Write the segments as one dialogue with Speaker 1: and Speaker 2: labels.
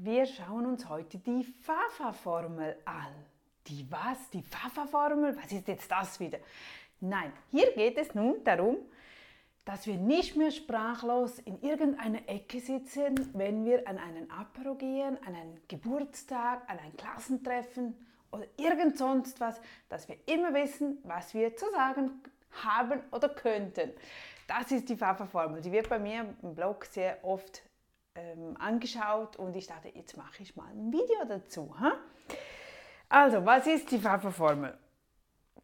Speaker 1: Wir schauen uns heute die Fafa-Formel an. Die was? Die Fafa-Formel? Was ist jetzt das wieder? Nein, hier geht es nun darum, dass wir nicht mehr sprachlos in irgendeiner Ecke sitzen, wenn wir an einen Apero gehen, an einen Geburtstag, an ein Klassentreffen oder irgend sonst was, dass wir immer wissen, was wir zu sagen haben oder könnten. Das ist die Fafa-Formel. Die wird bei mir im Blog sehr oft ähm, angeschaut und ich dachte, jetzt mache ich mal ein Video dazu. Ha? Also, was ist die Fafa-Formel?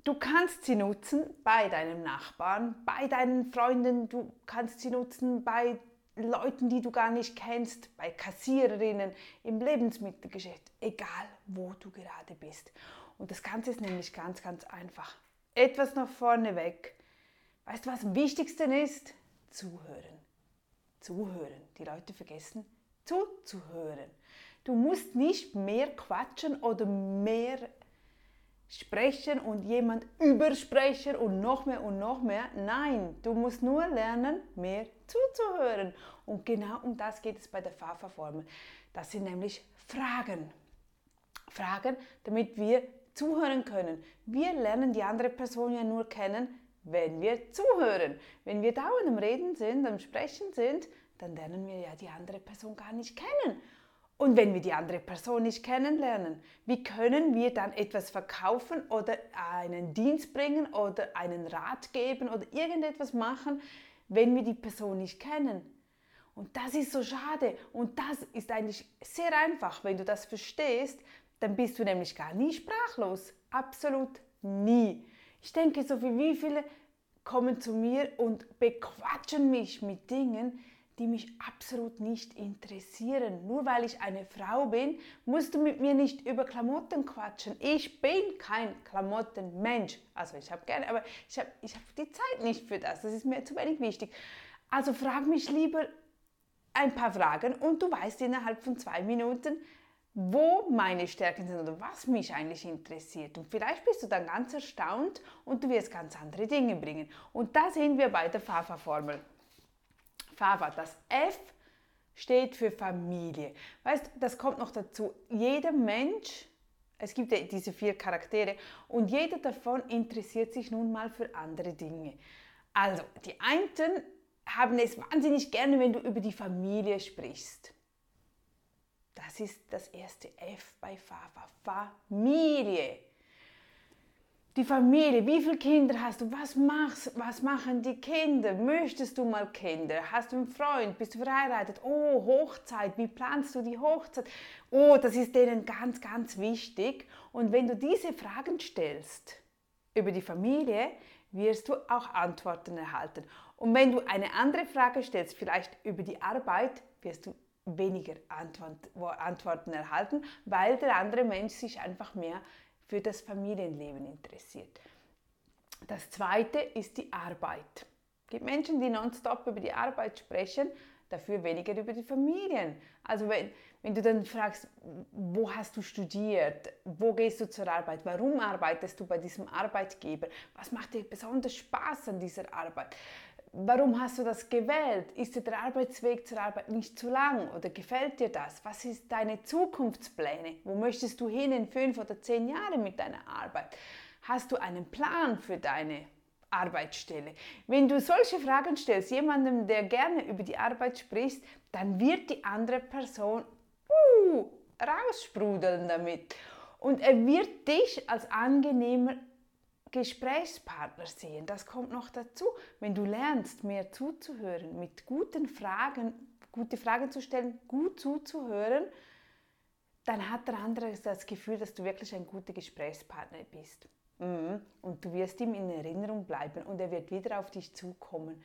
Speaker 1: Du kannst sie nutzen bei deinem Nachbarn, bei deinen Freunden, du kannst sie nutzen bei Leuten, die du gar nicht kennst, bei Kassiererinnen, im Lebensmittelgeschäft, egal wo du gerade bist. Und das Ganze ist nämlich ganz, ganz einfach. Etwas nach vorne weg. Weißt du, was am wichtigsten ist? Zuhören. Zuhören. Die Leute vergessen zuzuhören. Du musst nicht mehr quatschen oder mehr sprechen und jemand übersprechen und noch mehr und noch mehr. Nein, du musst nur lernen, mehr zuzuhören. Und genau um das geht es bei der Fafa-Formel. Das sind nämlich Fragen. Fragen, damit wir zuhören können. Wir lernen die andere Person ja nur kennen, wenn wir zuhören. Wenn wir dauernd am Reden sind, am Sprechen sind, dann lernen wir ja die andere Person gar nicht kennen. Und wenn wir die andere Person nicht kennenlernen, wie können wir dann etwas verkaufen oder einen Dienst bringen oder einen Rat geben oder irgendetwas machen, wenn wir die Person nicht kennen? Und das ist so schade. Und das ist eigentlich sehr einfach. Wenn du das verstehst, dann bist du nämlich gar nie sprachlos. Absolut nie. Ich denke, so wie, wie viele kommen zu mir und bequatschen mich mit Dingen, die mich absolut nicht interessieren. Nur weil ich eine Frau bin, musst du mit mir nicht über Klamotten quatschen. Ich bin kein Klamottenmensch. Also ich habe gerne, aber ich habe ich hab die Zeit nicht für das. Das ist mir zu wenig wichtig. Also frag mich lieber ein paar Fragen und du weißt innerhalb von zwei Minuten, wo meine Stärken sind oder was mich eigentlich interessiert. Und vielleicht bist du dann ganz erstaunt und du wirst ganz andere Dinge bringen. Und da sind wir bei der Fafa-Formel. Fafa, das F steht für Familie. Weißt, das kommt noch dazu. Jeder Mensch, es gibt ja diese vier Charaktere und jeder davon interessiert sich nun mal für andere Dinge. Also, die einen haben es wahnsinnig gerne, wenn du über die Familie sprichst. Das ist das erste F bei Fafa. Familie. Die Familie, wie viele Kinder hast du? Was machst, was machen die Kinder? Möchtest du mal Kinder? Hast du einen Freund? Bist du verheiratet? Oh, Hochzeit, wie planst du die Hochzeit? Oh, das ist denen ganz, ganz wichtig. Und wenn du diese Fragen stellst über die Familie, wirst du auch Antworten erhalten. Und wenn du eine andere Frage stellst, vielleicht über die Arbeit, wirst du weniger Antworten erhalten, weil der andere Mensch sich einfach mehr für das Familienleben interessiert. Das zweite ist die Arbeit. Es gibt Menschen, die nonstop über die Arbeit sprechen, dafür weniger über die Familien. Also wenn, wenn du dann fragst, wo hast du studiert, wo gehst du zur Arbeit, warum arbeitest du bei diesem Arbeitgeber, was macht dir besonders Spaß an dieser Arbeit, Warum hast du das gewählt? Ist dir der Arbeitsweg zur Arbeit nicht zu lang oder gefällt dir das? Was ist deine Zukunftspläne? Wo möchtest du hin in fünf oder zehn Jahren mit deiner Arbeit? Hast du einen Plan für deine Arbeitsstelle? Wenn du solche Fragen stellst, jemandem, der gerne über die Arbeit spricht, dann wird die andere Person uh, raussprudeln damit. Und er wird dich als angenehmer Gesprächspartner sehen. Das kommt noch dazu. Wenn du lernst, mehr zuzuhören, mit guten Fragen, gute Fragen zu stellen, gut zuzuhören, dann hat der andere das Gefühl, dass du wirklich ein guter Gesprächspartner bist. Mhm. Und du wirst ihm in Erinnerung bleiben und er wird wieder auf dich zukommen.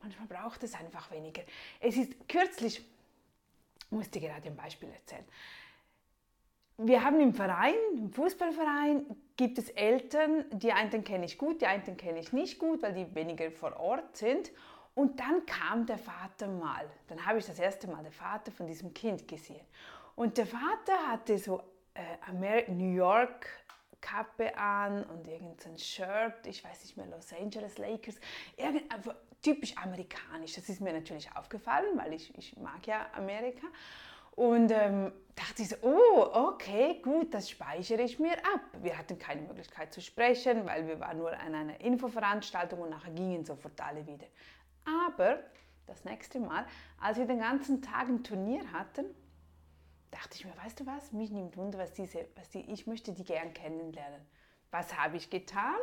Speaker 1: Manchmal braucht es einfach weniger. Es ist kürzlich, ich muss dir gerade ein Beispiel erzählen wir haben im Verein, im Fußballverein, gibt es Eltern, die einen kenne ich gut, die einen kenne ich nicht gut, weil die weniger vor Ort sind. Und dann kam der Vater mal. Dann habe ich das erste Mal den Vater von diesem Kind gesehen. Und der Vater hatte so äh, New York Kappe an und irgendein Shirt, ich weiß nicht mehr, Los Angeles Lakers, irgend, typisch amerikanisch. Das ist mir natürlich aufgefallen, weil ich, ich mag ja Amerika. Und ähm, dachte ich so, oh, okay, gut, das speichere ich mir ab. Wir hatten keine Möglichkeit zu sprechen, weil wir waren nur an einer Infoveranstaltung und nachher gingen sofort alle wieder. Aber das nächste Mal, als wir den ganzen Tag ein Turnier hatten, dachte ich mir, weißt du was, mich nimmt Wunder, was diese, was die, ich möchte die gern kennenlernen. Was habe ich getan?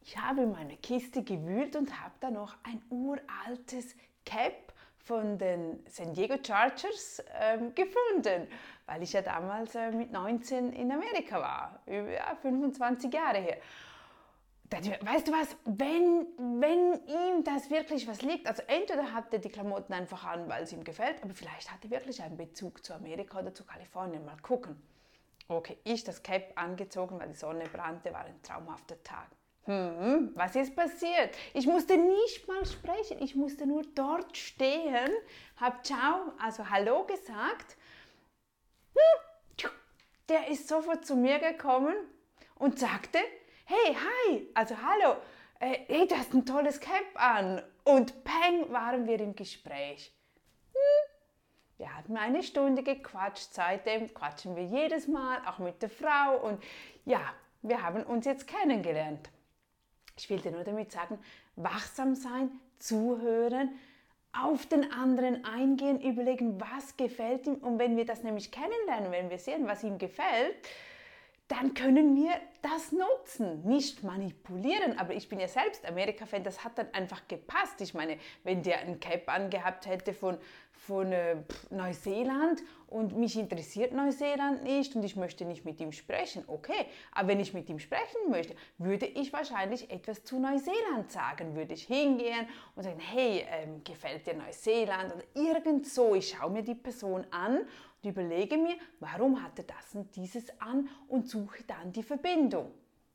Speaker 1: Ich habe in meiner Kiste gewühlt und habe da noch ein uraltes Cap von den San Diego Chargers ähm, gefunden, weil ich ja damals äh, mit 19 in Amerika war, über ja, 25 Jahre her. Weißt du was, wenn, wenn ihm das wirklich was liegt, also entweder hat er die Klamotten einfach an, weil es ihm gefällt, aber vielleicht hat er wirklich einen Bezug zu Amerika oder zu Kalifornien, mal gucken. Okay, ich das Cap angezogen, weil die Sonne brannte, war ein traumhafter Tag. Hm, was ist passiert? Ich musste nicht mal sprechen, ich musste nur dort stehen, habe Ciao, also Hallo gesagt. Hm, der ist sofort zu mir gekommen und sagte, hey, hi, also hallo, äh, hey, du hast ein tolles Cap an. Und peng, waren wir im Gespräch. Hm. Wir hatten eine Stunde gequatscht, seitdem quatschen wir jedes Mal, auch mit der Frau. Und ja, wir haben uns jetzt kennengelernt. Ich will dir nur damit sagen, wachsam sein, zuhören, auf den anderen eingehen, überlegen, was gefällt ihm. Und wenn wir das nämlich kennenlernen, wenn wir sehen, was ihm gefällt, dann können wir das nutzen, nicht manipulieren. Aber ich bin ja selbst Amerika-Fan, das hat dann einfach gepasst. Ich meine, wenn der ein Cap angehabt hätte von, von äh, Neuseeland und mich interessiert Neuseeland nicht und ich möchte nicht mit ihm sprechen, okay. Aber wenn ich mit ihm sprechen möchte, würde ich wahrscheinlich etwas zu Neuseeland sagen. Würde ich hingehen und sagen, hey, ähm, gefällt dir Neuseeland oder irgend so. Ich schaue mir die Person an und überlege mir, warum hat er das und dieses an und suche dann die Verbindung.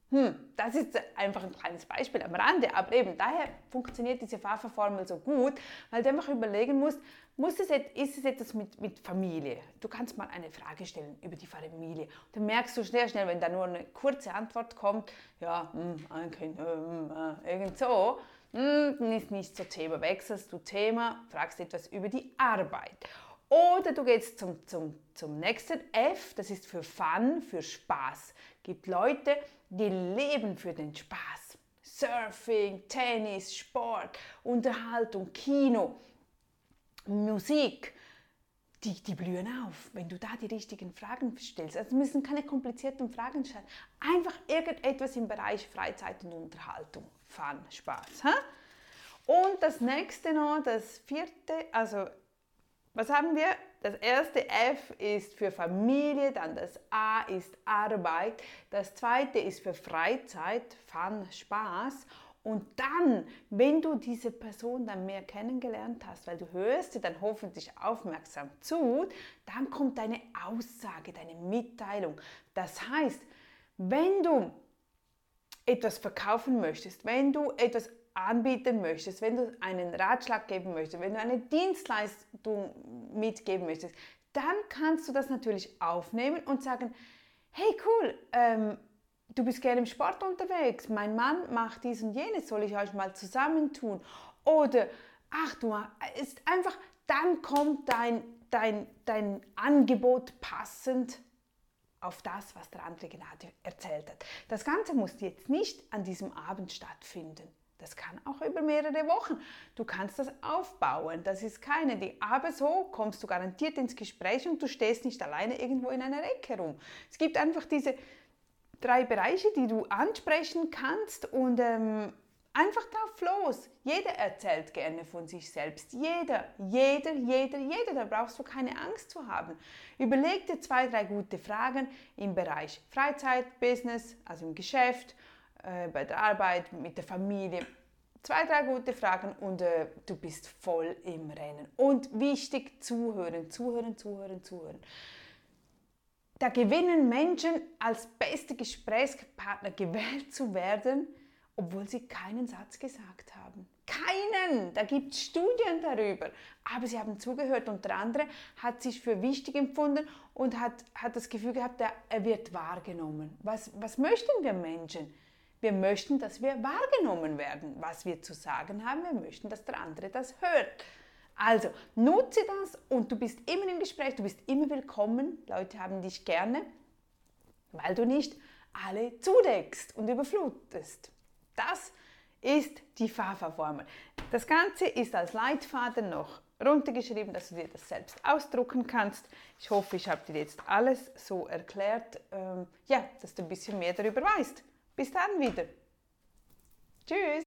Speaker 1: Hm, das ist einfach ein kleines Beispiel am Rande, aber eben daher funktioniert diese Pfafferformel so gut, weil du einfach überlegen musst, muss es, ist es etwas mit, mit Familie? Du kannst mal eine Frage stellen über die Familie. Dann merkst du schnell, schnell, wenn da nur eine kurze Antwort kommt, ja, hm, ein Kind, hm, äh, irgend so, hm, dann ist nicht so Thema. Wechselst du Thema, fragst etwas über die Arbeit. Oder du gehst zum, zum, zum nächsten F, das ist für Fun, für Spaß. Gibt Leute, die leben für den Spaß. Surfing, Tennis, Sport, Unterhaltung, Kino, Musik. Die, die blühen auf, wenn du da die richtigen Fragen stellst. Also müssen keine komplizierten Fragen stellen. Einfach irgendetwas im Bereich Freizeit und Unterhaltung. Fun, Spaß. Ha? Und das nächste noch, das vierte, also was haben wir? Das erste F ist für Familie, dann das A ist Arbeit, das zweite ist für Freizeit, Fun, Spaß. Und dann, wenn du diese Person dann mehr kennengelernt hast, weil du hörst sie dann hoffentlich aufmerksam zu, dann kommt deine Aussage, deine Mitteilung. Das heißt, wenn du etwas verkaufen möchtest, wenn du etwas anbieten möchtest, wenn du einen Ratschlag geben möchtest, wenn du eine Dienstleistung mitgeben möchtest, dann kannst du das natürlich aufnehmen und sagen, hey cool, ähm, du bist gerne im Sport unterwegs, mein Mann macht dies und jenes, soll ich euch mal zusammentun? Oder, ach du, ist einfach, dann kommt dein, dein, dein Angebot passend auf das, was der andere gerade erzählt hat. Das Ganze muss jetzt nicht an diesem Abend stattfinden. Das kann auch über mehrere Wochen. Du kannst das aufbauen. Das ist keine Ding. Aber so kommst du garantiert ins Gespräch und du stehst nicht alleine irgendwo in einer Ecke rum. Es gibt einfach diese drei Bereiche, die du ansprechen kannst und ähm, einfach drauf los. Jeder erzählt gerne von sich selbst. Jeder, jeder, jeder, jeder. Da brauchst du keine Angst zu haben. Überleg dir zwei, drei gute Fragen im Bereich Freizeit, Business, also im Geschäft äh, bei der Arbeit, mit der Familie. Zwei, drei gute Fragen und äh, du bist voll im Rennen. Und wichtig, zuhören, zuhören, zuhören, zuhören. Da gewinnen Menschen als beste Gesprächspartner gewählt zu werden, obwohl sie keinen Satz gesagt haben. Keinen! Da gibt es Studien darüber. Aber sie haben zugehört und der andere hat sich für wichtig empfunden und hat, hat das Gefühl gehabt, er wird wahrgenommen. Was, was möchten wir Menschen? Wir möchten, dass wir wahrgenommen werden, was wir zu sagen haben. Wir möchten, dass der andere das hört. Also, nutze das und du bist immer im Gespräch, du bist immer willkommen. Leute haben dich gerne, weil du nicht alle zudeckst und überflutest. Das ist die FAFA-Formel. Das Ganze ist als Leitfaden noch runtergeschrieben, dass du dir das selbst ausdrucken kannst. Ich hoffe, ich habe dir jetzt alles so erklärt, ähm, ja, dass du ein bisschen mehr darüber weißt. Bis dann wieder. Tschüss.